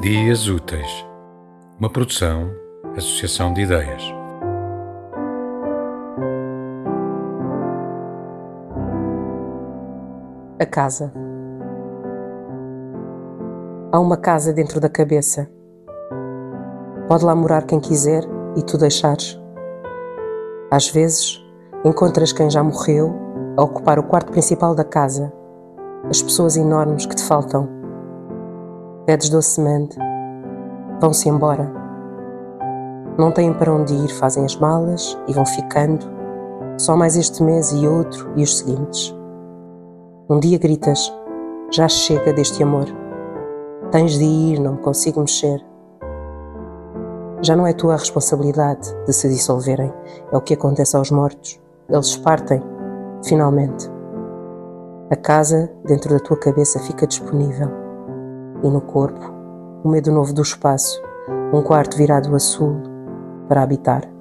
Dias Úteis, uma produção, associação de ideias. A casa. Há uma casa dentro da cabeça. Pode lá morar quem quiser e tu deixares. Às vezes, encontras quem já morreu a ocupar o quarto principal da casa, as pessoas enormes que te faltam pedes docemente, vão-se embora. Não têm para onde ir, fazem as malas e vão ficando, só mais este mês e outro e os seguintes. Um dia gritas: Já chega deste amor. Tens de ir, não me consigo mexer. Já não é tua a responsabilidade de se dissolverem, é o que acontece aos mortos. Eles partem, finalmente. A casa dentro da tua cabeça fica disponível e no corpo o medo novo do espaço, um quarto virado a sul para habitar.